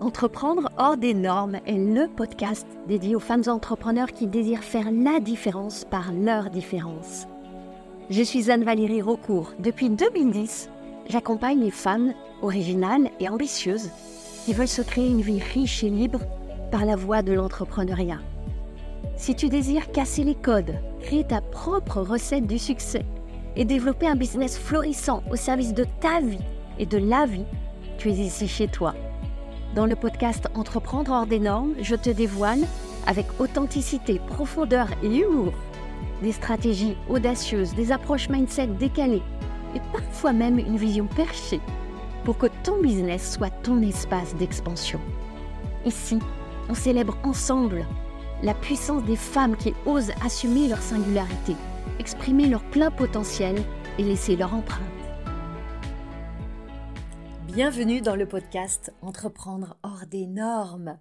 Entreprendre hors des normes est le podcast dédié aux femmes entrepreneurs qui désirent faire la différence par leur différence. Je suis Anne-Valérie Raucourt. Depuis 2010, j'accompagne les femmes originales et ambitieuses qui veulent se créer une vie riche et libre par la voie de l'entrepreneuriat. Si tu désires casser les codes, créer ta propre recette du succès et développer un business florissant au service de ta vie et de la vie, tu es ici chez toi. Dans le podcast Entreprendre hors des normes, je te dévoile, avec authenticité, profondeur et humour, des stratégies audacieuses, des approches mindset décalées et parfois même une vision perchée pour que ton business soit ton espace d'expansion. Ici, on célèbre ensemble la puissance des femmes qui osent assumer leur singularité, exprimer leur plein potentiel et laisser leur empreinte. Bienvenue dans le podcast Entreprendre hors des normes.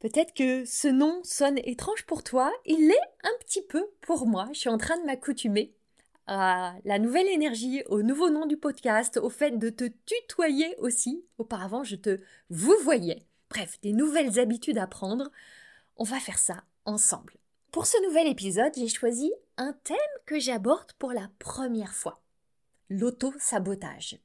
Peut-être que ce nom sonne étrange pour toi, il l'est un petit peu pour moi. Je suis en train de m'accoutumer à la nouvelle énergie, au nouveau nom du podcast, au fait de te tutoyer aussi. Auparavant, je te vous voyais. Bref, des nouvelles habitudes à prendre. On va faire ça ensemble. Pour ce nouvel épisode, j'ai choisi un thème que j'aborde pour la première fois. L'auto-sabotage.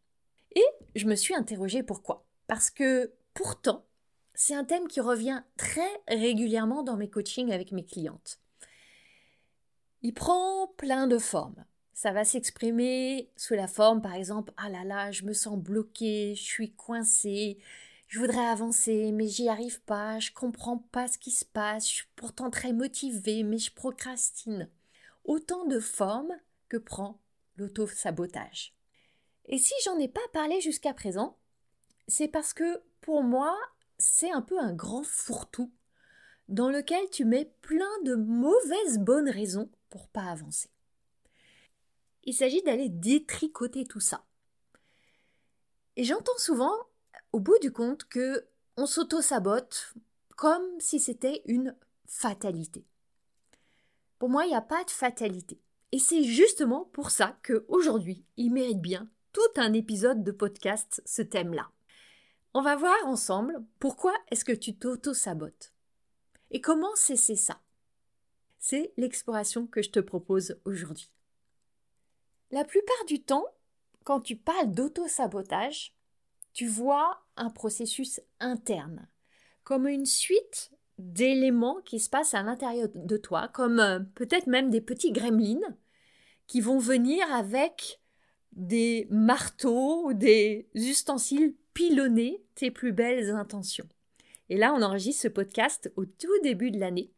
Je me suis interrogée pourquoi. Parce que pourtant, c'est un thème qui revient très régulièrement dans mes coachings avec mes clientes. Il prend plein de formes. Ça va s'exprimer sous la forme, par exemple, ah là là, je me sens bloquée, je suis coincée, je voudrais avancer, mais j'y arrive pas, je comprends pas ce qui se passe, je suis pourtant très motivée, mais je procrastine. Autant de formes que prend l'auto-sabotage. Et si j'en ai pas parlé jusqu'à présent, c'est parce que pour moi, c'est un peu un grand fourre-tout dans lequel tu mets plein de mauvaises bonnes raisons pour pas avancer. Il s'agit d'aller détricoter tout ça. Et j'entends souvent, au bout du compte, que on s'auto-sabote comme si c'était une fatalité. Pour moi, il n'y a pas de fatalité. Et c'est justement pour ça que aujourd'hui, il mérite bien tout un épisode de podcast ce thème-là. On va voir ensemble pourquoi est-ce que tu t'auto-sabotes et comment cesser ça. C'est l'exploration que je te propose aujourd'hui. La plupart du temps, quand tu parles d'auto-sabotage, tu vois un processus interne, comme une suite d'éléments qui se passent à l'intérieur de toi, comme euh, peut-être même des petits gremlins qui vont venir avec des marteaux des ustensiles pilonner tes plus belles intentions. Et là, on enregistre ce podcast au tout début de l'année.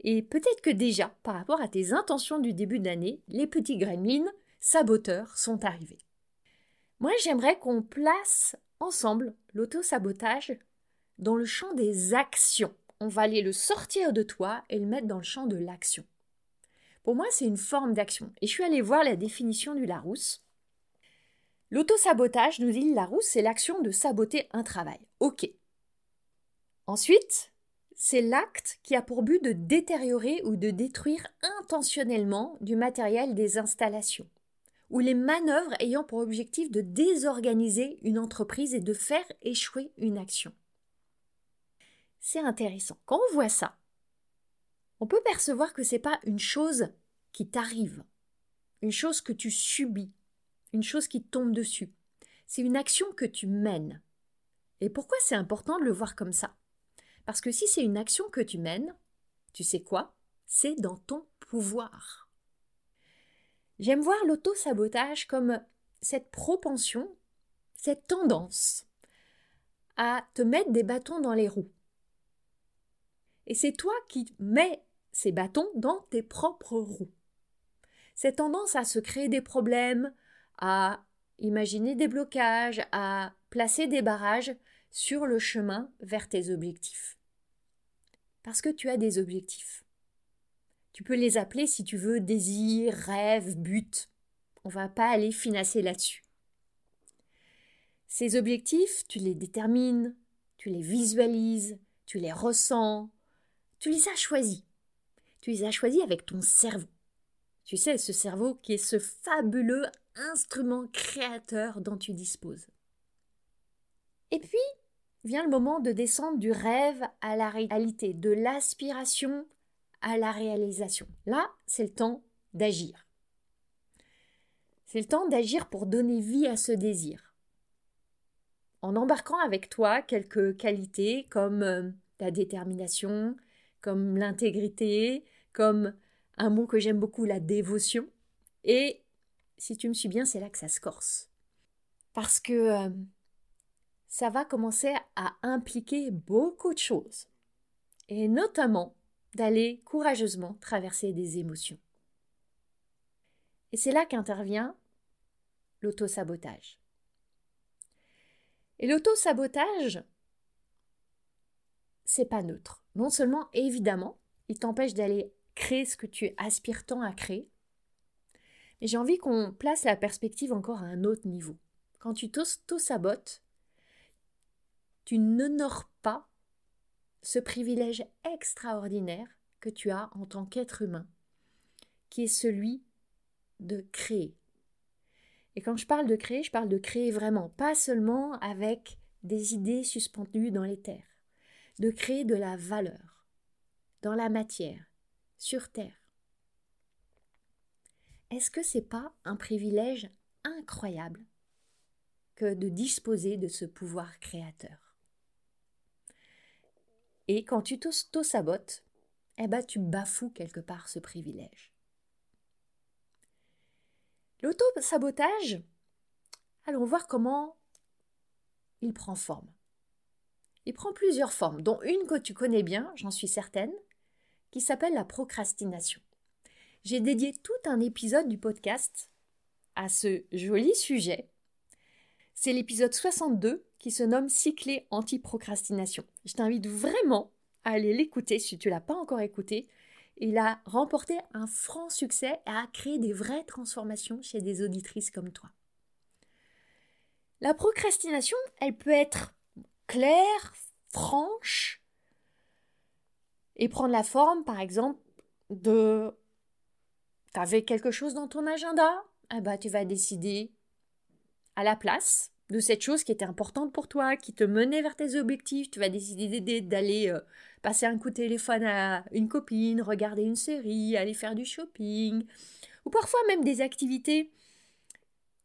Et peut-être que déjà, par rapport à tes intentions du début de l'année, les petits gremlins saboteurs sont arrivés. Moi, j'aimerais qu'on place ensemble l'auto-sabotage dans le champ des actions. On va aller le sortir de toi et le mettre dans le champ de l'action. Pour moi, c'est une forme d'action. Et je suis allée voir la définition du Larousse. L'autosabotage, nous dit Larousse, c'est l'action de saboter un travail. Ok. Ensuite, c'est l'acte qui a pour but de détériorer ou de détruire intentionnellement du matériel des installations, ou les manœuvres ayant pour objectif de désorganiser une entreprise et de faire échouer une action. C'est intéressant. Quand on voit ça, on peut percevoir que ce n'est pas une chose qui t'arrive, une chose que tu subis, une chose qui tombe dessus. C'est une action que tu mènes. Et pourquoi c'est important de le voir comme ça? Parce que si c'est une action que tu mènes, tu sais quoi? C'est dans ton pouvoir. J'aime voir l'auto-sabotage comme cette propension, cette tendance à te mettre des bâtons dans les roues. Et c'est toi qui mets ces bâtons dans tes propres roues. Cette tendance à se créer des problèmes, à imaginer des blocages, à placer des barrages sur le chemin vers tes objectifs. Parce que tu as des objectifs. Tu peux les appeler si tu veux désir, rêve, but. On va pas aller finasser là-dessus. Ces objectifs, tu les détermines, tu les visualises, tu les ressens, tu les as choisis. Tu les as choisis avec ton cerveau. Tu sais, ce cerveau qui est ce fabuleux instrument créateur dont tu disposes. Et puis, vient le moment de descendre du rêve à la réalité, de l'aspiration à la réalisation. Là, c'est le temps d'agir. C'est le temps d'agir pour donner vie à ce désir. En embarquant avec toi quelques qualités comme euh, la détermination, comme l'intégrité, comme un mot que j'aime beaucoup, la dévotion. Et si tu me suis bien, c'est là que ça se corse. Parce que euh, ça va commencer à impliquer beaucoup de choses. Et notamment d'aller courageusement traverser des émotions. Et c'est là qu'intervient l'auto-sabotage. Et l'auto-sabotage, c'est pas neutre. Non seulement, évidemment, il t'empêche d'aller créer ce que tu aspires tant à créer, mais j'ai envie qu'on place la perspective encore à un autre niveau. Quand tu t'auto-sabotes, tu n'honores pas ce privilège extraordinaire que tu as en tant qu'être humain, qui est celui de créer. Et quand je parle de créer, je parle de créer vraiment, pas seulement avec des idées suspendues dans les terres, de créer de la valeur dans la matière, sur terre. Est-ce que c'est pas un privilège incroyable que de disposer de ce pouvoir créateur? Et quand tu t'auto-sabotes, eh ben tu bafoues quelque part ce privilège. L'auto-sabotage, allons voir comment il prend forme. Il prend plusieurs formes, dont une que tu connais bien, j'en suis certaine, qui s'appelle la procrastination. J'ai dédié tout un épisode du podcast à ce joli sujet. C'est l'épisode 62 qui se nomme Cyclé anti-procrastination. Je t'invite vraiment à aller l'écouter si tu l'as pas encore écouté il a remporté un franc succès et a créé des vraies transformations chez des auditrices comme toi. La procrastination, elle peut être claire, franche, et prendre la forme, par exemple, de Tu avais quelque chose dans ton agenda, eh ben, tu vas décider à la place de cette chose qui était importante pour toi, qui te menait vers tes objectifs, tu vas décider d'aller euh, passer un coup de téléphone à une copine, regarder une série, aller faire du shopping, ou parfois même des activités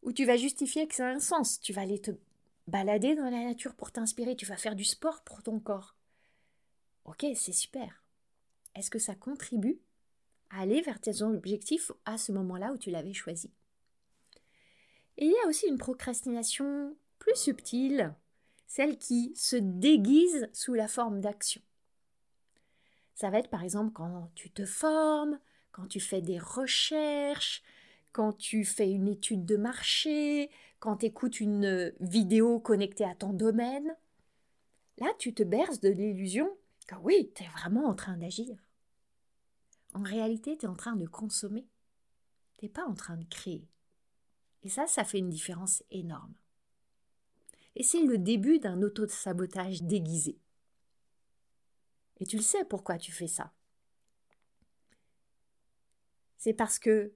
où tu vas justifier que ça a un sens. Tu vas aller te balader dans la nature pour t'inspirer, tu vas faire du sport pour ton corps. Ok, c'est super. Est-ce que ça contribue à aller vers tes objectifs à ce moment-là où tu l'avais choisi? Et il y a aussi une procrastination plus subtile, celle qui se déguise sous la forme d'action. Ça va être par exemple quand tu te formes, quand tu fais des recherches, quand tu fais une étude de marché, quand tu écoutes une vidéo connectée à ton domaine. Là, tu te berces de l'illusion que oui, tu es vraiment en train d'agir. En réalité, tu es en train de consommer. Tu n'es pas en train de créer. Et ça, ça fait une différence énorme. Et c'est le début d'un auto-sabotage déguisé. Et tu le sais pourquoi tu fais ça. C'est parce que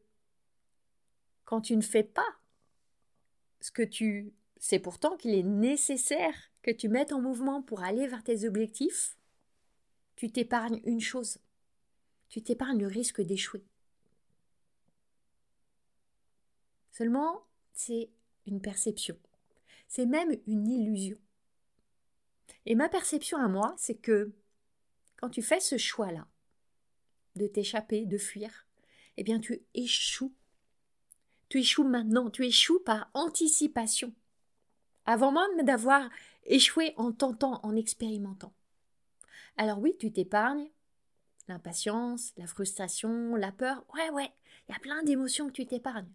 quand tu ne fais pas ce que tu sais pourtant qu'il est nécessaire que tu mettes en mouvement pour aller vers tes objectifs, tu t'épargnes une chose. Tu t'épargnes le risque d'échouer. Seulement, c'est une perception. C'est même une illusion. Et ma perception à moi, c'est que quand tu fais ce choix-là, de t'échapper, de fuir, eh bien tu échoues. Tu échoues maintenant, tu échoues par anticipation, avant même d'avoir échoué en tentant, en expérimentant. Alors oui, tu t'épargnes l'impatience, la frustration, la peur. Ouais, ouais, il y a plein d'émotions que tu t'épargnes.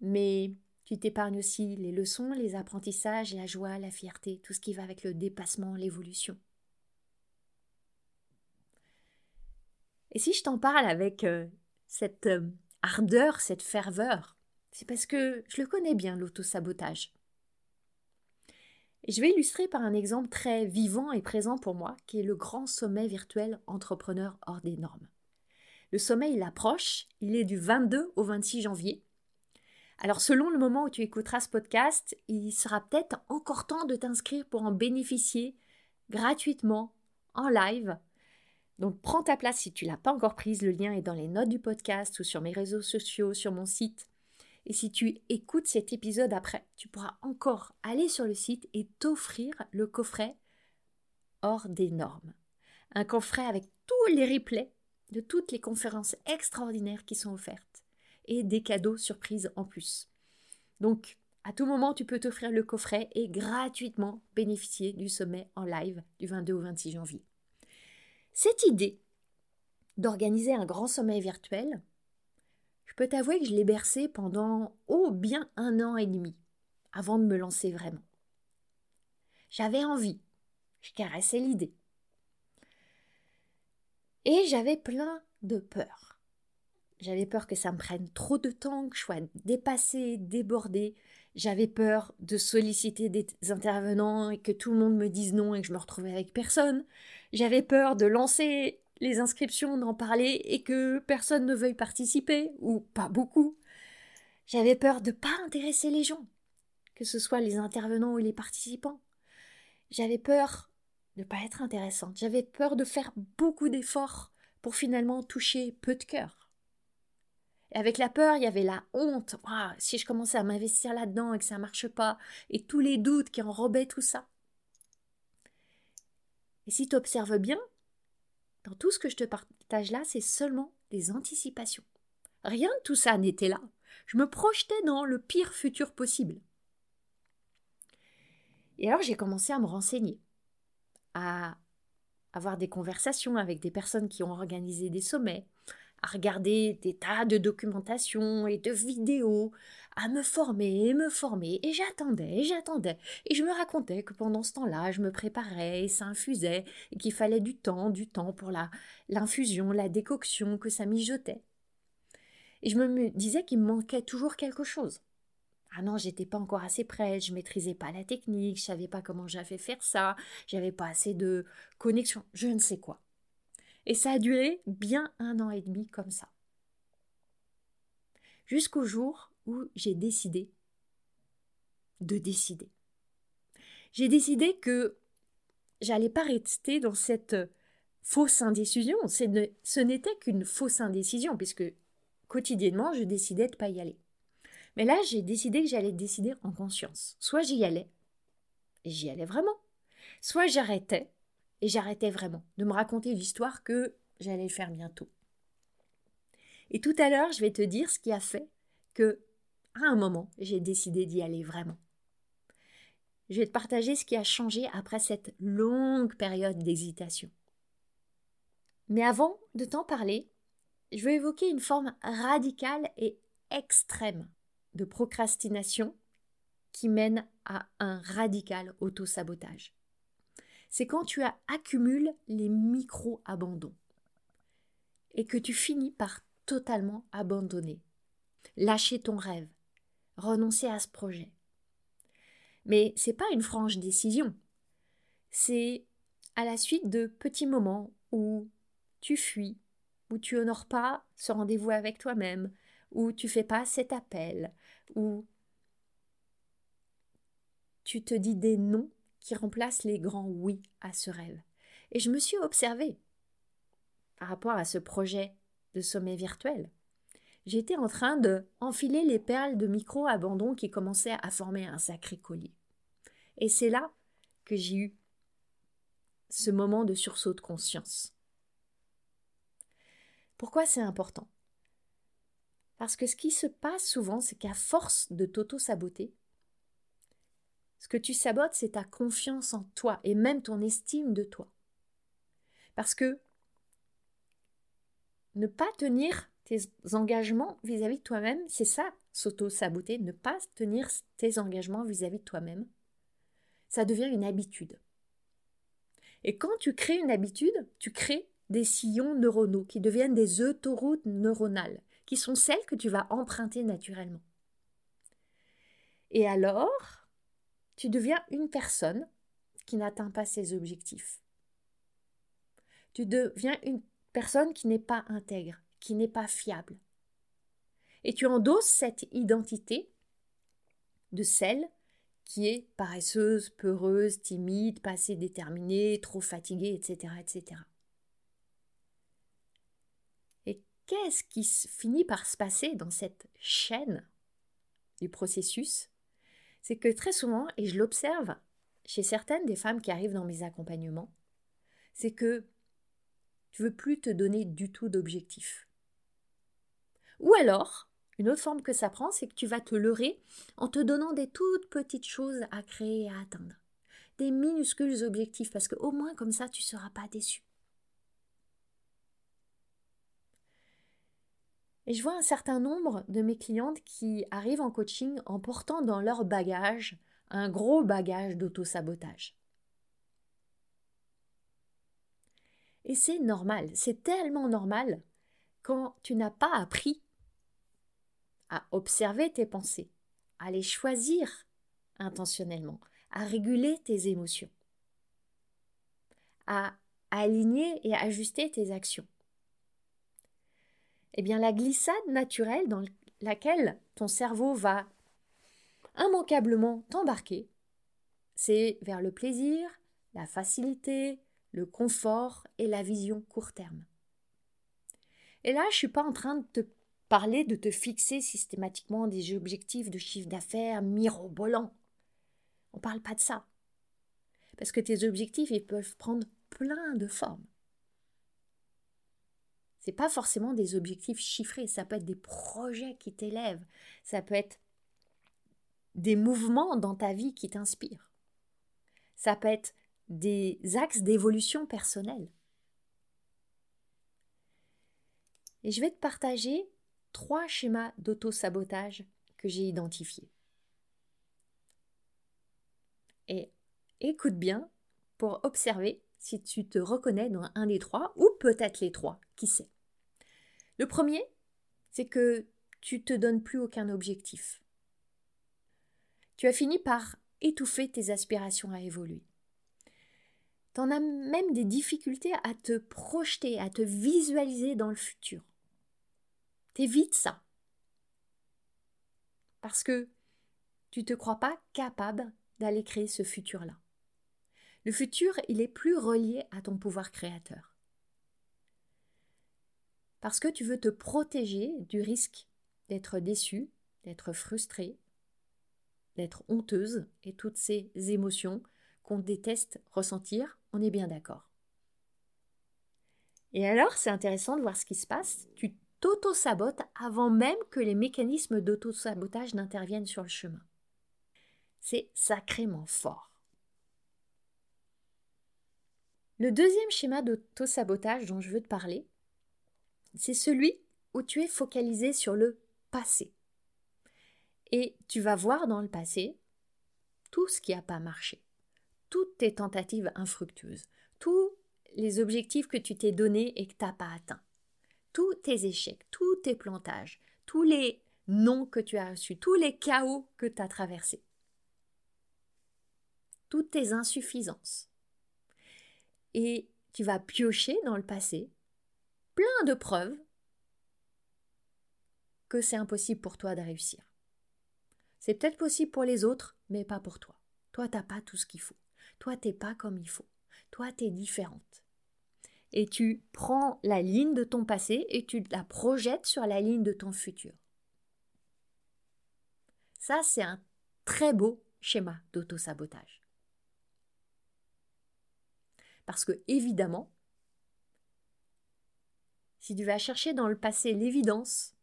Mais tu t'épargnes aussi les leçons, les apprentissages, la joie, la fierté, tout ce qui va avec le dépassement, l'évolution. Et si je t'en parle avec euh, cette euh, ardeur, cette ferveur, c'est parce que je le connais bien, l'autosabotage. Je vais illustrer par un exemple très vivant et présent pour moi, qui est le grand sommet virtuel entrepreneur hors des normes. Le sommet, il approche, il est du 22 au 26 janvier. Alors selon le moment où tu écouteras ce podcast, il sera peut-être encore temps de t'inscrire pour en bénéficier gratuitement en live. Donc prends ta place si tu l'as pas encore prise, le lien est dans les notes du podcast ou sur mes réseaux sociaux, sur mon site. Et si tu écoutes cet épisode après, tu pourras encore aller sur le site et t'offrir le coffret hors des normes. Un coffret avec tous les replays de toutes les conférences extraordinaires qui sont offertes et des cadeaux surprises en plus. Donc, à tout moment, tu peux t'offrir le coffret et gratuitement bénéficier du sommet en live du 22 au 26 janvier. Cette idée d'organiser un grand sommet virtuel, je peux t'avouer que je l'ai bercé pendant oh bien un an et demi avant de me lancer vraiment. J'avais envie, je caressais l'idée. Et j'avais plein de peur. J'avais peur que ça me prenne trop de temps, que je sois dépassée, débordée. J'avais peur de solliciter des intervenants et que tout le monde me dise non et que je me retrouvais avec personne. J'avais peur de lancer les inscriptions, d'en parler et que personne ne veuille participer, ou pas beaucoup. J'avais peur de pas intéresser les gens, que ce soit les intervenants ou les participants. J'avais peur de ne pas être intéressante. J'avais peur de faire beaucoup d'efforts pour finalement toucher peu de cœur. Et avec la peur, il y avait la honte. si je commençais à m'investir là-dedans et que ça ne marche pas, et tous les doutes qui enrobaient tout ça. Et si tu observes bien, dans tout ce que je te partage là, c'est seulement des anticipations. Rien de tout ça n'était là. Je me projetais dans le pire futur possible. Et alors j'ai commencé à me renseigner, à avoir des conversations avec des personnes qui ont organisé des sommets, à regarder des tas de documentation et de vidéos, à me former et me former, et j'attendais et j'attendais, et je me racontais que pendant ce temps-là, je me préparais et ça infusait, et qu'il fallait du temps, du temps pour la l'infusion, la décoction, que ça mijotait. Et je me disais qu'il me manquait toujours quelque chose. Ah non, j'étais pas encore assez prête, je maîtrisais pas la technique, je savais pas comment j'avais faire ça, j'avais pas assez de connexion, je ne sais quoi. Et ça a duré bien un an et demi comme ça. Jusqu'au jour où j'ai décidé de décider. J'ai décidé que j'allais pas rester dans cette fausse indécision. Ce n'était qu'une fausse indécision, puisque quotidiennement, je décidais de pas y aller. Mais là, j'ai décidé que j'allais décider en conscience. Soit j'y allais, et j'y allais vraiment. Soit j'arrêtais, et j'arrêtais vraiment de me raconter l'histoire que j'allais faire bientôt. Et tout à l'heure, je vais te dire ce qui a fait que, à un moment, j'ai décidé d'y aller vraiment. Je vais te partager ce qui a changé après cette longue période d'hésitation. Mais avant de t'en parler, je veux évoquer une forme radicale et extrême de procrastination qui mène à un radical autosabotage c'est quand tu accumules les micro-abandons et que tu finis par totalement abandonner, lâcher ton rêve, renoncer à ce projet. Mais c'est pas une franche décision. C'est à la suite de petits moments où tu fuis, où tu honores pas ce rendez-vous avec toi-même, où tu fais pas cet appel, où tu te dis des noms qui remplace les grands oui à ce rêve. Et je me suis observée par rapport à ce projet de sommet virtuel. J'étais en train de enfiler les perles de micro-abandon qui commençaient à former un sacré collier. Et c'est là que j'ai eu ce moment de sursaut de conscience. Pourquoi c'est important? Parce que ce qui se passe souvent, c'est qu'à force de t'auto-saboter, ce que tu sabotes, c'est ta confiance en toi et même ton estime de toi. Parce que ne pas tenir tes engagements vis-à-vis de toi-même, c'est ça, s'auto-saboter, ne pas tenir tes engagements vis-à-vis de toi-même, ça devient une habitude. Et quand tu crées une habitude, tu crées des sillons neuronaux qui deviennent des autoroutes neuronales, qui sont celles que tu vas emprunter naturellement. Et alors, tu deviens une personne qui n'atteint pas ses objectifs. Tu deviens une personne qui n'est pas intègre, qui n'est pas fiable. Et tu endosses cette identité de celle qui est paresseuse, peureuse, timide, pas assez déterminée, trop fatiguée, etc., etc. Et qu'est-ce qui finit par se passer dans cette chaîne du processus? C'est que très souvent, et je l'observe chez certaines des femmes qui arrivent dans mes accompagnements, c'est que tu veux plus te donner du tout d'objectif. Ou alors, une autre forme que ça prend, c'est que tu vas te leurrer en te donnant des toutes petites choses à créer et à atteindre. Des minuscules objectifs, parce qu'au moins comme ça, tu ne seras pas déçu. Et je vois un certain nombre de mes clientes qui arrivent en coaching en portant dans leur bagage un gros bagage d'auto-sabotage. Et c'est normal, c'est tellement normal quand tu n'as pas appris à observer tes pensées, à les choisir intentionnellement, à réguler tes émotions, à aligner et ajuster tes actions. Eh bien, la glissade naturelle dans laquelle ton cerveau va immanquablement t'embarquer, c'est vers le plaisir, la facilité, le confort et la vision court terme. Et là, je ne suis pas en train de te parler de te fixer systématiquement des objectifs de chiffre d'affaires mirobolants. On ne parle pas de ça. Parce que tes objectifs, ils peuvent prendre plein de formes. Ce n'est pas forcément des objectifs chiffrés, ça peut être des projets qui t'élèvent, ça peut être des mouvements dans ta vie qui t'inspirent. Ça peut être des axes d'évolution personnelle. Et je vais te partager trois schémas d'auto-sabotage que j'ai identifiés. Et écoute bien pour observer si tu te reconnais dans un des trois, ou peut-être les trois, qui sait. Le premier, c'est que tu te donnes plus aucun objectif. Tu as fini par étouffer tes aspirations à évoluer. Tu en as même des difficultés à te projeter, à te visualiser dans le futur. T'évites ça. Parce que tu ne te crois pas capable d'aller créer ce futur-là. Le futur, il est plus relié à ton pouvoir créateur. Parce que tu veux te protéger du risque d'être déçu, d'être frustré, d'être honteuse et toutes ces émotions qu'on déteste ressentir, on est bien d'accord. Et alors, c'est intéressant de voir ce qui se passe. T'auto-sabote avant même que les mécanismes d'auto-sabotage n'interviennent sur le chemin. C'est sacrément fort. Le deuxième schéma d'auto-sabotage dont je veux te parler, c'est celui où tu es focalisé sur le passé. Et tu vas voir dans le passé tout ce qui n'a pas marché, toutes tes tentatives infructueuses, tous les objectifs que tu t'es donnés et que tu n'as pas atteints tous tes échecs, tous tes plantages, tous les noms que tu as reçus, tous les chaos que tu as traversés, toutes tes insuffisances. Et tu vas piocher dans le passé plein de preuves que c'est impossible pour toi de réussir. C'est peut-être possible pour les autres, mais pas pour toi. Toi, t'as pas tout ce qu'il faut. Toi, t'es pas comme il faut. Toi, tu es différente et tu prends la ligne de ton passé et tu la projettes sur la ligne de ton futur. Ça, c'est un très beau schéma d'auto-sabotage. Parce que, évidemment, si tu vas chercher dans le passé l'évidence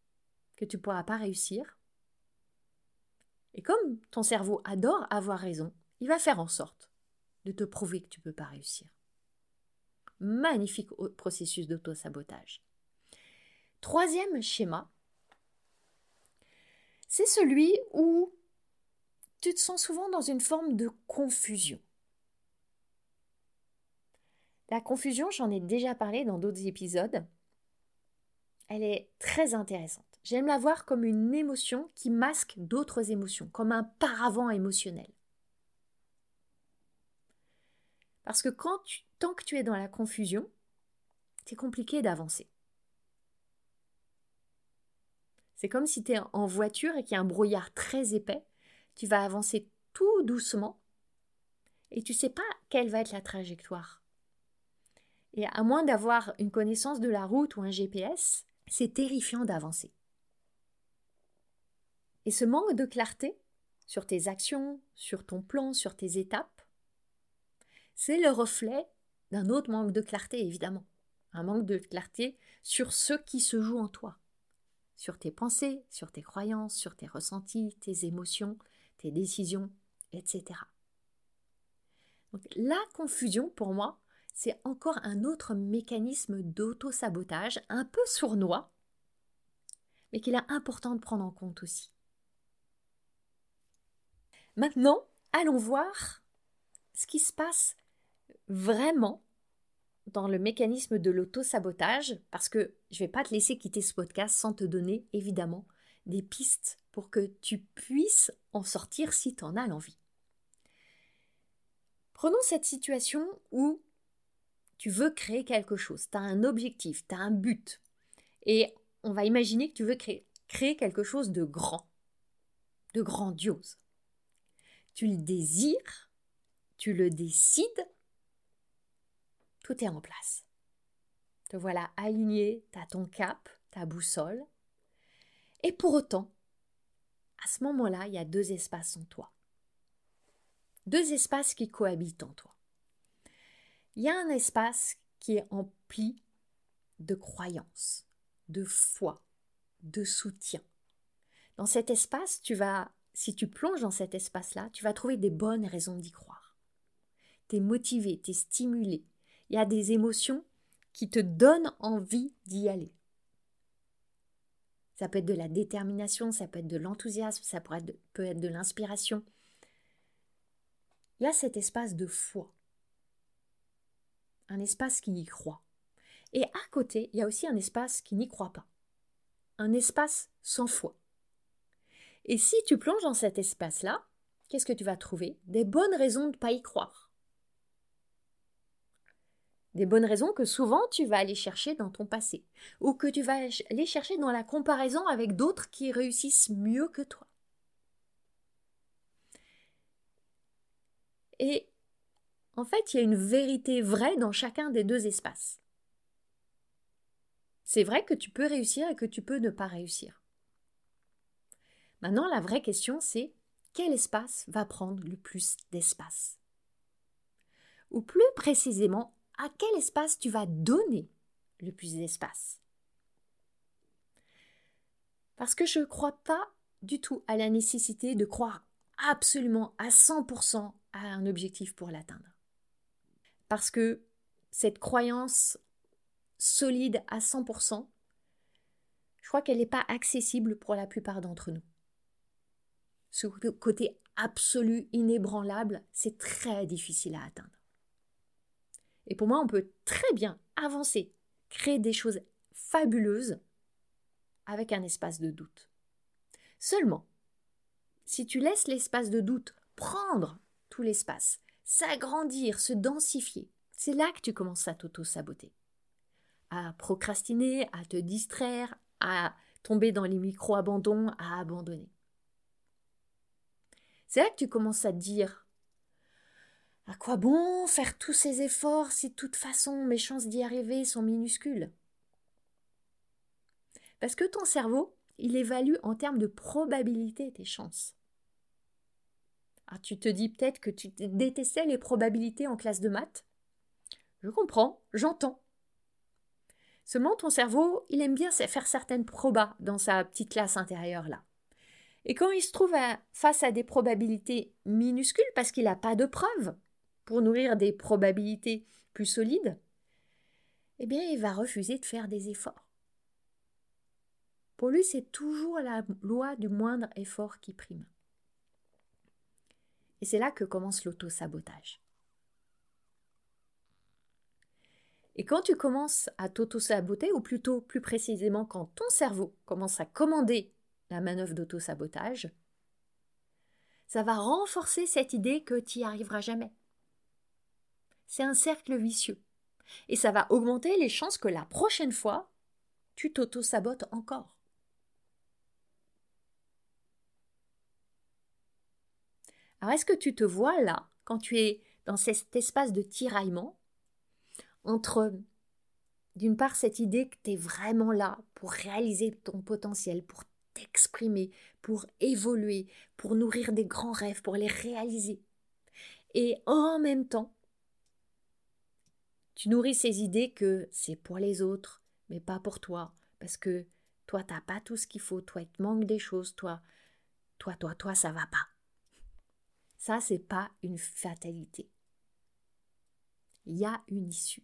que tu ne pourras pas réussir, et comme ton cerveau adore avoir raison, il va faire en sorte de te prouver que tu ne peux pas réussir magnifique processus d'auto-sabotage. Troisième schéma, c'est celui où tu te sens souvent dans une forme de confusion. La confusion, j'en ai déjà parlé dans d'autres épisodes. Elle est très intéressante. J'aime la voir comme une émotion qui masque d'autres émotions, comme un paravent émotionnel. Parce que quand tu, tant que tu es dans la confusion, c'est compliqué d'avancer. C'est comme si tu es en voiture et qu'il y a un brouillard très épais. Tu vas avancer tout doucement et tu sais pas quelle va être la trajectoire. Et à moins d'avoir une connaissance de la route ou un GPS, c'est terrifiant d'avancer. Et ce manque de clarté sur tes actions, sur ton plan, sur tes étapes, c'est le reflet d'un autre manque de clarté, évidemment. Un manque de clarté sur ce qui se joue en toi, sur tes pensées, sur tes croyances, sur tes ressentis, tes émotions, tes décisions, etc. Donc, la confusion, pour moi, c'est encore un autre mécanisme d'auto-sabotage, un peu sournois, mais qu'il est important de prendre en compte aussi. Maintenant, allons voir ce qui se passe vraiment dans le mécanisme de l'auto-sabotage, parce que je ne vais pas te laisser quitter ce podcast sans te donner, évidemment, des pistes pour que tu puisses en sortir si tu en as l'envie. Prenons cette situation où tu veux créer quelque chose, tu as un objectif, tu as un but, et on va imaginer que tu veux créer, créer quelque chose de grand, de grandiose. Tu le désires, tu le décides, tout en place. Te voilà aligné, tu as ton cap, ta boussole. Et pour autant, à ce moment-là, il y a deux espaces en toi. Deux espaces qui cohabitent en toi. Il y a un espace qui est empli de croyances, de foi, de soutien. Dans cet espace, tu vas, si tu plonges dans cet espace-là, tu vas trouver des bonnes raisons d'y croire. Tu es motivé, tu es stimulé, il y a des émotions qui te donnent envie d'y aller. Ça peut être de la détermination, ça peut être de l'enthousiasme, ça peut être, de l'inspiration. Il y a cet espace de foi, un espace qui y croit. Et à côté, il y a aussi un espace qui n'y croit pas, un espace sans foi. Et si tu plonges dans cet espace-là, qu'est-ce que tu vas trouver? Des bonnes raisons de ne pas y croire. Des bonnes raisons que souvent tu vas aller chercher dans ton passé, ou que tu vas aller chercher dans la comparaison avec d'autres qui réussissent mieux que toi. Et en fait, il y a une vérité vraie dans chacun des deux espaces. C'est vrai que tu peux réussir et que tu peux ne pas réussir. Maintenant, la vraie question, c'est quel espace va prendre le plus d'espace? Ou plus précisément, à quel espace tu vas donner le plus d'espace. Parce que je ne crois pas du tout à la nécessité de croire absolument à 100% à un objectif pour l'atteindre. Parce que cette croyance solide à 100%, je crois qu'elle n'est pas accessible pour la plupart d'entre nous. Ce côté absolu, inébranlable, c'est très difficile à atteindre. Et pour moi, on peut très bien avancer, créer des choses fabuleuses avec un espace de doute. Seulement, si tu laisses l'espace de doute prendre tout l'espace, s'agrandir, se densifier, c'est là que tu commences à t'auto-saboter. À procrastiner, à te distraire, à tomber dans les micro-abandons, à abandonner. C'est là que tu commences à te dire à quoi bon faire tous ces efforts si de toute façon mes chances d'y arriver sont minuscules? Parce que ton cerveau, il évalue en termes de probabilité tes chances. Ah, tu te dis peut-être que tu détestais les probabilités en classe de maths? Je comprends, j'entends. Seulement ton cerveau, il aime bien faire certaines probas dans sa petite classe intérieure là. Et quand il se trouve face à des probabilités minuscules parce qu'il n'a pas de preuves, pour nourrir des probabilités plus solides, eh bien, il va refuser de faire des efforts. Pour lui, c'est toujours la loi du moindre effort qui prime. Et c'est là que commence l'auto-sabotage. Et quand tu commences à t'auto-saboter, ou plutôt plus précisément quand ton cerveau commence à commander la manœuvre d'auto-sabotage, ça va renforcer cette idée que tu n'y arriveras jamais, c'est un cercle vicieux. Et ça va augmenter les chances que la prochaine fois, tu t'auto-sabotes encore. Alors est-ce que tu te vois là, quand tu es dans cet espace de tiraillement, entre d'une part cette idée que tu es vraiment là pour réaliser ton potentiel, pour t'exprimer, pour évoluer, pour nourrir des grands rêves, pour les réaliser, et en même temps tu nourris ces idées que c'est pour les autres, mais pas pour toi, parce que toi, t'as pas tout ce qu'il faut, toi, il te manque des choses, toi, toi, toi, toi, ça va pas. Ça, c'est pas une fatalité. Il y a une issue.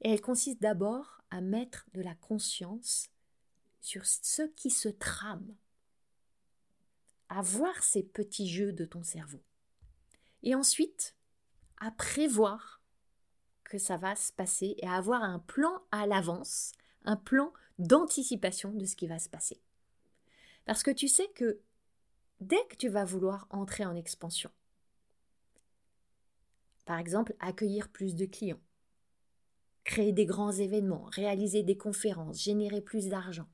Et elle consiste d'abord à mettre de la conscience sur ce qui se trame, à voir ces petits jeux de ton cerveau. Et ensuite, à prévoir que ça va se passer et avoir un plan à l'avance, un plan d'anticipation de ce qui va se passer. Parce que tu sais que dès que tu vas vouloir entrer en expansion, par exemple accueillir plus de clients, créer des grands événements, réaliser des conférences, générer plus d'argent,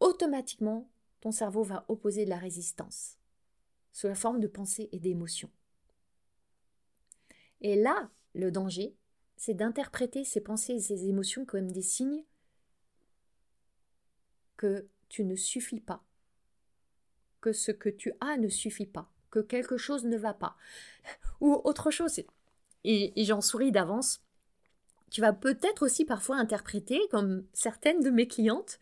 automatiquement, ton cerveau va opposer de la résistance sous la forme de pensées et d'émotions. Et là, le danger, c'est d'interpréter ces pensées et ces émotions comme des signes que tu ne suffis pas, que ce que tu as ne suffit pas, que quelque chose ne va pas, ou autre chose. Et, et j'en souris d'avance. Tu vas peut-être aussi parfois interpréter, comme certaines de mes clientes,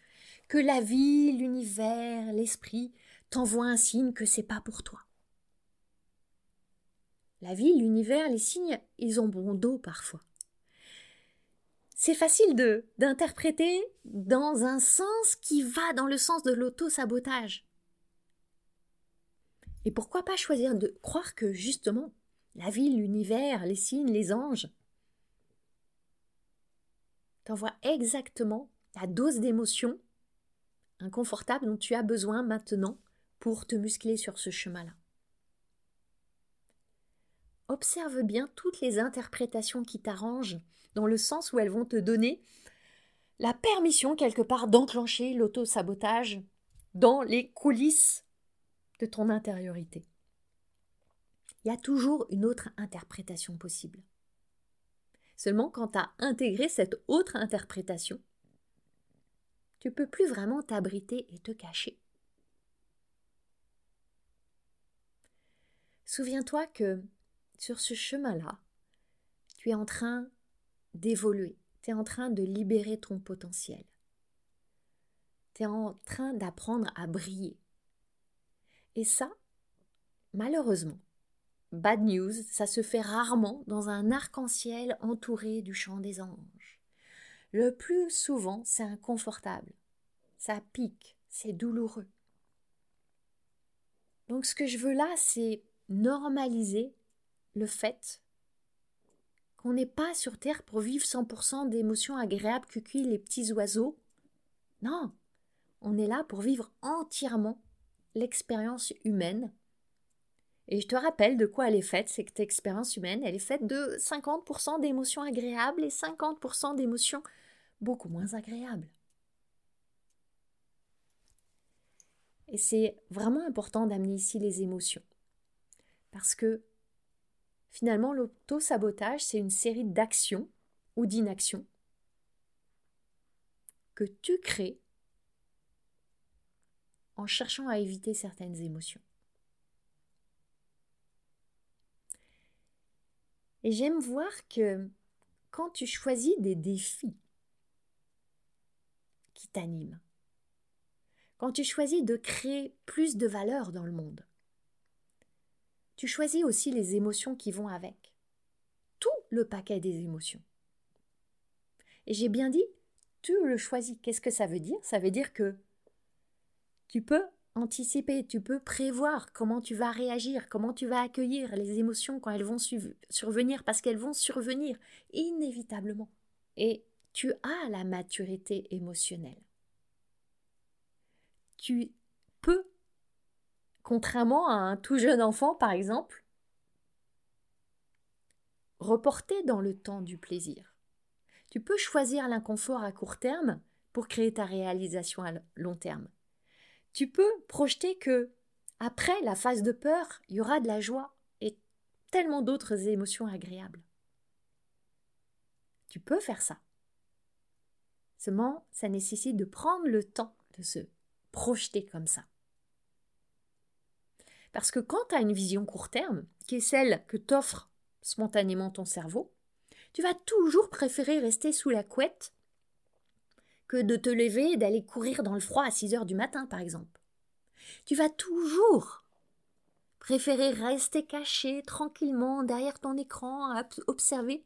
que la vie, l'univers, l'esprit t'envoient un signe que c'est pas pour toi. La vie, l'univers, les signes, ils ont bon dos parfois. C'est facile de d'interpréter dans un sens qui va dans le sens de l'auto-sabotage. Et pourquoi pas choisir de croire que justement la vie, l'univers, les signes, les anges t'envoient exactement la dose d'émotion inconfortable dont tu as besoin maintenant pour te muscler sur ce chemin-là. Observe bien toutes les interprétations qui t'arrangent, dans le sens où elles vont te donner la permission quelque part d'enclencher l'auto-sabotage dans les coulisses de ton intériorité. Il y a toujours une autre interprétation possible. Seulement quand tu as intégré cette autre interprétation, tu peux plus vraiment t'abriter et te cacher. Souviens-toi que sur ce chemin-là, tu es en train d'évoluer, tu es en train de libérer ton potentiel. Tu es en train d'apprendre à briller. Et ça, malheureusement, bad news, ça se fait rarement dans un arc-en-ciel entouré du chant des anges. Le plus souvent, c'est inconfortable. Ça pique, c'est douloureux. Donc ce que je veux là, c'est normaliser le fait qu'on n'est pas sur Terre pour vivre 100% d'émotions agréables que cueillent les petits oiseaux. Non, on est là pour vivre entièrement l'expérience humaine. Et je te rappelle de quoi elle est faite, cette expérience humaine. Elle est faite de 50% d'émotions agréables et 50% d'émotions beaucoup moins agréable. Et c'est vraiment important d'amener ici les émotions. Parce que finalement, l'auto-sabotage, c'est une série d'actions ou d'inactions que tu crées en cherchant à éviter certaines émotions. Et j'aime voir que quand tu choisis des défis qui t'anime. Quand tu choisis de créer plus de valeur dans le monde, tu choisis aussi les émotions qui vont avec. Tout le paquet des émotions. Et j'ai bien dit, tu le choisis. Qu'est-ce que ça veut dire? Ça veut dire que tu peux anticiper, tu peux prévoir comment tu vas réagir, comment tu vas accueillir les émotions quand elles vont survenir, parce qu'elles vont survenir inévitablement. Et tu as la maturité émotionnelle. Tu peux, contrairement à un tout jeune enfant par exemple, reporter dans le temps du plaisir. Tu peux choisir l'inconfort à court terme pour créer ta réalisation à long terme. Tu peux projeter que après la phase de peur, il y aura de la joie et tellement d'autres émotions agréables. Tu peux faire ça. Seulement, ça nécessite de prendre le temps de se projeter comme ça. Parce que quand tu as une vision court terme, qui est celle que t'offre spontanément ton cerveau, tu vas toujours préférer rester sous la couette que de te lever et d'aller courir dans le froid à 6 heures du matin, par exemple. Tu vas toujours préférer rester caché tranquillement derrière ton écran à observer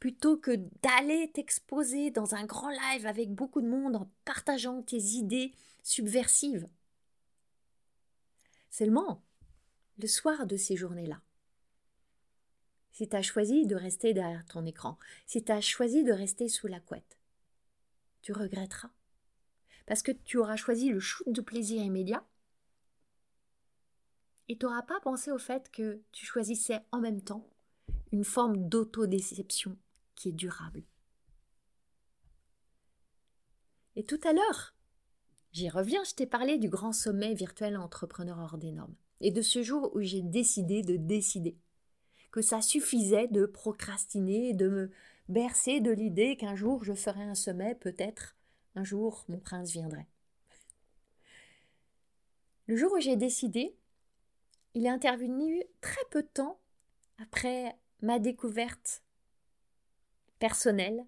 plutôt que d'aller t'exposer dans un grand live avec beaucoup de monde en partageant tes idées subversives. Seulement, le soir de ces journées-là, si tu as choisi de rester derrière ton écran, si tu as choisi de rester sous la couette, tu regretteras. Parce que tu auras choisi le shoot de plaisir immédiat et tu n'auras pas pensé au fait que tu choisissais en même temps une forme d'autodéception qui est durable. Et tout à l'heure, j'y reviens, je t'ai parlé du grand sommet virtuel entrepreneur hors des normes et de ce jour où j'ai décidé de décider que ça suffisait de procrastiner, de me bercer de l'idée qu'un jour je ferais un sommet, peut-être un jour mon prince viendrait. Le jour où j'ai décidé, il est intervenu très peu de temps après ma découverte personnelle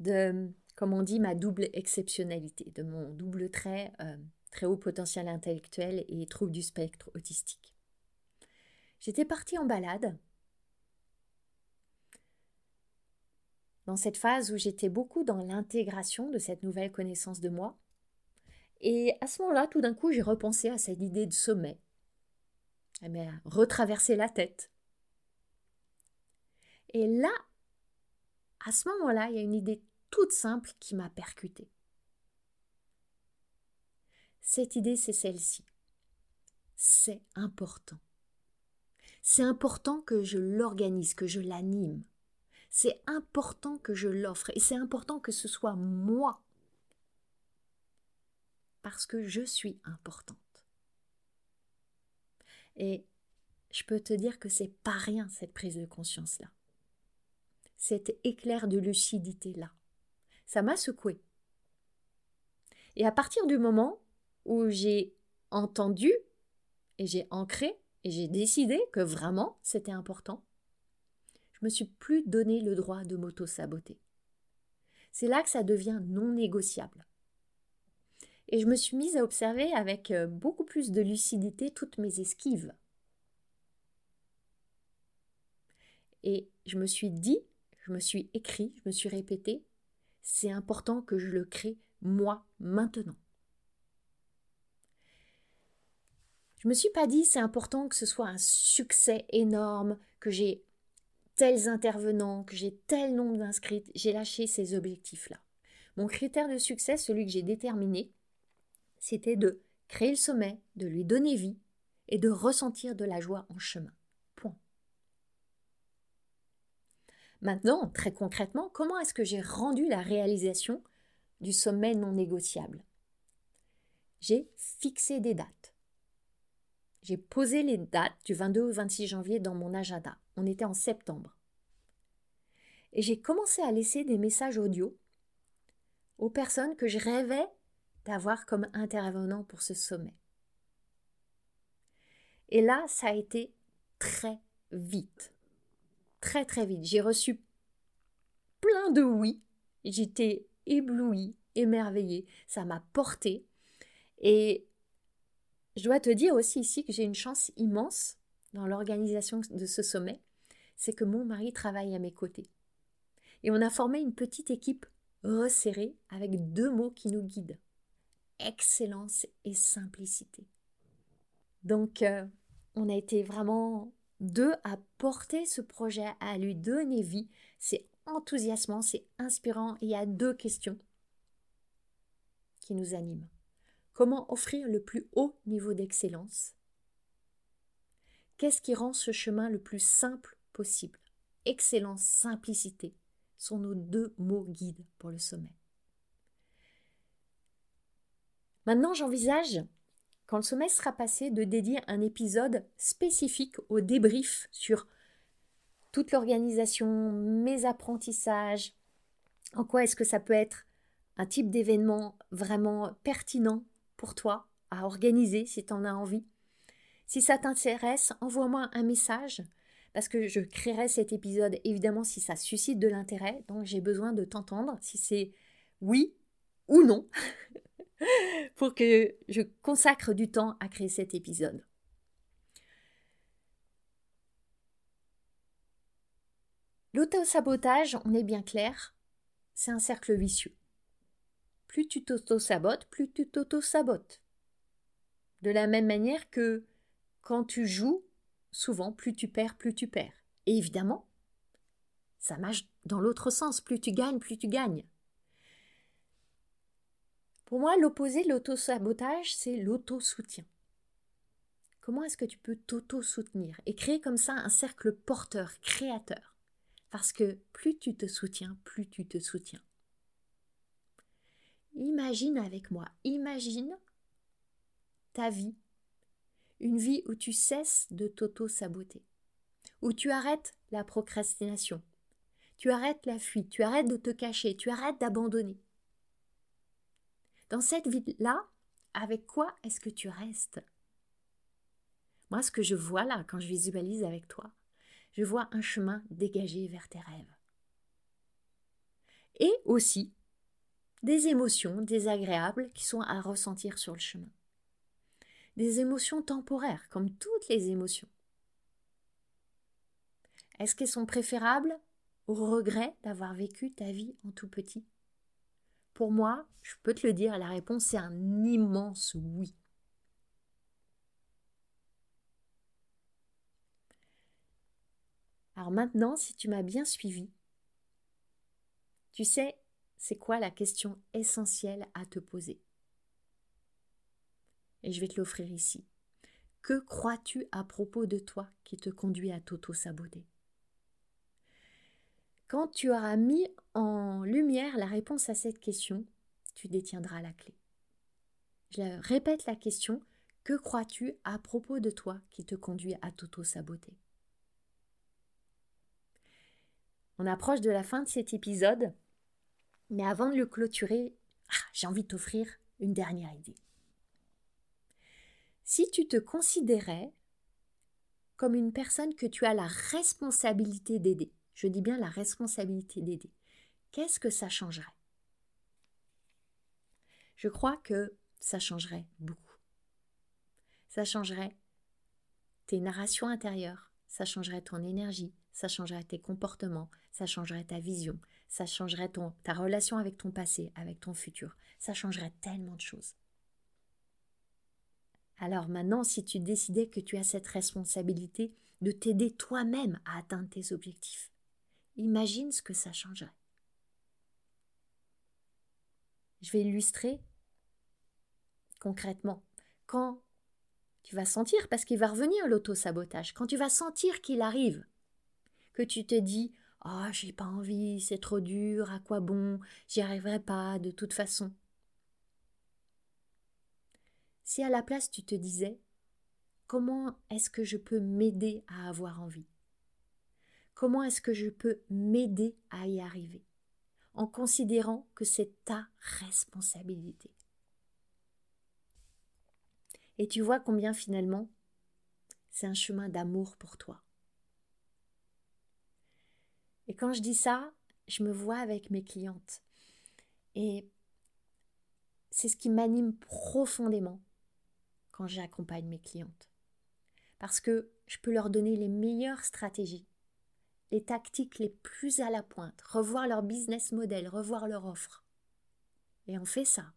de, comme on dit, ma double exceptionnalité, de mon double trait, euh, très haut potentiel intellectuel et trouble du spectre autistique. J'étais partie en balade dans cette phase où j'étais beaucoup dans l'intégration de cette nouvelle connaissance de moi. Et à ce moment-là, tout d'un coup, j'ai repensé à cette idée de sommet. Elle m'a retraversé la tête. Et là, à ce moment-là, il y a une idée toute simple qui m'a percutée. Cette idée, c'est celle-ci. C'est important. C'est important que je l'organise, que je l'anime. C'est important que je l'offre et c'est important que ce soit moi. Parce que je suis importante. Et je peux te dire que c'est pas rien cette prise de conscience là. Cet éclair de lucidité là. Ça m'a secoué. Et à partir du moment où j'ai entendu et j'ai ancré et j'ai décidé que vraiment c'était important, je me suis plus donné le droit de m'auto-saboter. C'est là que ça devient non négociable. Et je me suis mise à observer avec euh, beaucoup plus de lucidité toutes mes esquives. Et je me suis dit, je me suis écrit, je me suis répété, c'est important que je le crée moi maintenant. Je me suis pas dit c'est important que ce soit un succès énorme, que j'ai tels intervenants, que j'ai tel nombre d'inscrits. J'ai lâché ces objectifs-là. Mon critère de succès, celui que j'ai déterminé, c'était de créer le sommet, de lui donner vie et de ressentir de la joie en chemin. Maintenant, très concrètement, comment est-ce que j'ai rendu la réalisation du sommet non négociable? J'ai fixé des dates. J'ai posé les dates du 22 au 26 janvier dans mon agenda. On était en septembre. Et j'ai commencé à laisser des messages audio aux personnes que je rêvais d'avoir comme intervenant pour ce sommet. Et là, ça a été très vite. Très très vite. J'ai reçu plein de oui. J'étais éblouie, émerveillée. Ça m'a porté. Et je dois te dire aussi ici que j'ai une chance immense dans l'organisation de ce sommet, c'est que mon mari travaille à mes côtés. Et on a formé une petite équipe resserrée avec deux mots qui nous guident. Excellence et simplicité. Donc, euh, on a été vraiment deux à porter ce projet, à lui donner vie. C'est enthousiasmant, c'est inspirant. il y a deux questions qui nous animent. Comment offrir le plus haut niveau d'excellence? Qu'est-ce qui rend ce chemin le plus simple possible? Excellence, simplicité sont nos deux mots guides pour le sommet. Maintenant, j'envisage quand le semestre sera passé, de dédier un épisode spécifique au débrief sur toute l'organisation, mes apprentissages, en quoi est-ce que ça peut être un type d'événement vraiment pertinent pour toi à organiser si tu en as envie. Si ça t'intéresse, envoie-moi un message parce que je créerai cet épisode évidemment si ça suscite de l'intérêt. Donc j'ai besoin de t'entendre si c'est oui ou non pour que je consacre du temps à créer cet épisode. L'auto-sabotage, on est bien clair, c'est un cercle vicieux. Plus tu t'auto-sabotes, plus tu t'auto-sabotes. De la même manière que quand tu joues, souvent, plus tu perds, plus tu perds. Et évidemment, ça marche dans l'autre sens. Plus tu gagnes, plus tu gagnes. Pour moi, l'opposé de l'auto-sabotage, c'est l'auto-soutien. Comment est-ce que tu peux t'auto-soutenir et créer comme ça un cercle porteur, créateur? Parce que plus tu te soutiens, plus tu te soutiens. Imagine avec moi, imagine ta vie une vie où tu cesses de t'auto-saboter, où tu arrêtes la procrastination, tu arrêtes la fuite, tu arrêtes de te cacher, tu arrêtes d'abandonner. Dans cette vie-là, avec quoi est-ce que tu restes? Moi, ce que je vois là, quand je visualise avec toi, je vois un chemin dégagé vers tes rêves. Et aussi des émotions désagréables qui sont à ressentir sur le chemin des émotions temporaires, comme toutes les émotions. Est-ce qu'elles sont préférables au regret d'avoir vécu ta vie en tout petit? Pour moi, je peux te le dire, la réponse est un immense oui. Alors maintenant, si tu m'as bien suivi, tu sais, c'est quoi la question essentielle à te poser? Et je vais te l'offrir ici. Que crois-tu à propos de toi qui te conduit à t'auto-saboter? Quand tu auras mis en lumière la réponse à cette question, tu détiendras la clé. Je répète la question. Que crois-tu à propos de toi qui te conduit à t'auto-saboter? On approche de la fin de cet épisode, mais avant de le clôturer, ah, j'ai envie de t'offrir une dernière idée. Si tu te considérais comme une personne que tu as la responsabilité d'aider, je dis bien la responsabilité d'aider, qu'est-ce que ça changerait? Je crois que ça changerait beaucoup. Ça changerait tes narrations intérieures, ça changerait ton énergie, ça changerait tes comportements, ça changerait ta vision, ça changerait ta relation avec ton passé, avec ton futur, ça changerait tellement de choses. Alors maintenant, si tu décidais que tu as cette responsabilité de t'aider toi-même à atteindre tes objectifs, imagine ce que ça changerait. Je vais illustrer concrètement. Quand tu vas sentir, parce qu'il va revenir l'auto-sabotage, quand tu vas sentir qu'il arrive, que tu te dis oh, j'ai pas envie, c'est trop dur, à quoi bon, j'y arriverai pas de toute façon. Si à la place tu te disais Comment est-ce que je peux m'aider à avoir envie? Comment est-ce que je peux m'aider à y arriver En considérant que c'est ta responsabilité? Et tu vois combien finalement c'est un chemin d'amour pour toi. Et quand je dis ça, je me vois avec mes clientes. Et c'est ce qui m'anime profondément quand j'accompagne mes clientes. Parce que je peux leur donner les meilleures stratégies, les tactiques les plus à la pointe, revoir leur business model, revoir leur offre. Et on fait ça.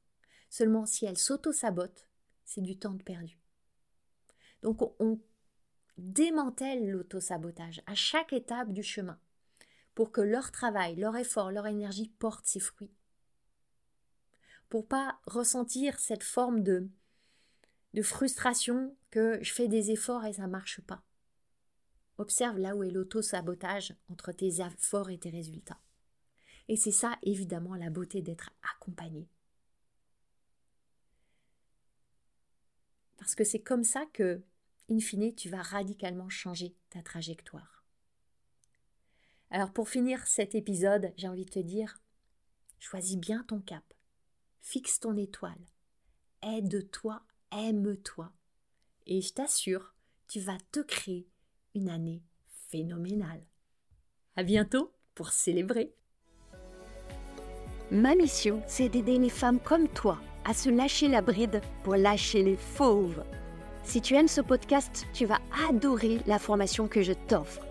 Seulement si elles s'auto-sabotent, c'est du temps de perdu. Donc on démantèle l'auto-sabotage à chaque étape du chemin pour que leur travail, leur effort, leur énergie portent ses fruits. Pour pas ressentir cette forme de de frustration que je fais des efforts et ça marche pas. Observe là où est l'auto-sabotage entre tes efforts et tes résultats. Et c'est ça, évidemment, la beauté d'être accompagné. Parce que c'est comme ça que, in fine, tu vas radicalement changer ta trajectoire. Alors pour finir cet épisode, j'ai envie de te dire, choisis bien ton cap, fixe ton étoile, aide-toi, aime-toi, et je t'assure, tu vas te créer une année phénoménale. À bientôt pour célébrer. Ma mission, c'est d'aider les femmes comme toi à se lâcher la bride pour lâcher les fauves. Si tu aimes ce podcast, tu vas adorer la formation que je t'offre.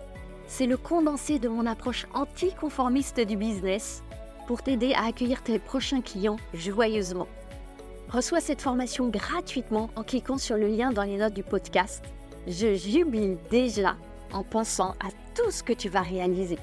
C'est le condensé de mon approche anticonformiste du business pour t'aider à accueillir tes prochains clients joyeusement. Reçois cette formation gratuitement en cliquant sur le lien dans les notes du podcast. Je jubile déjà en pensant à tout ce que tu vas réaliser.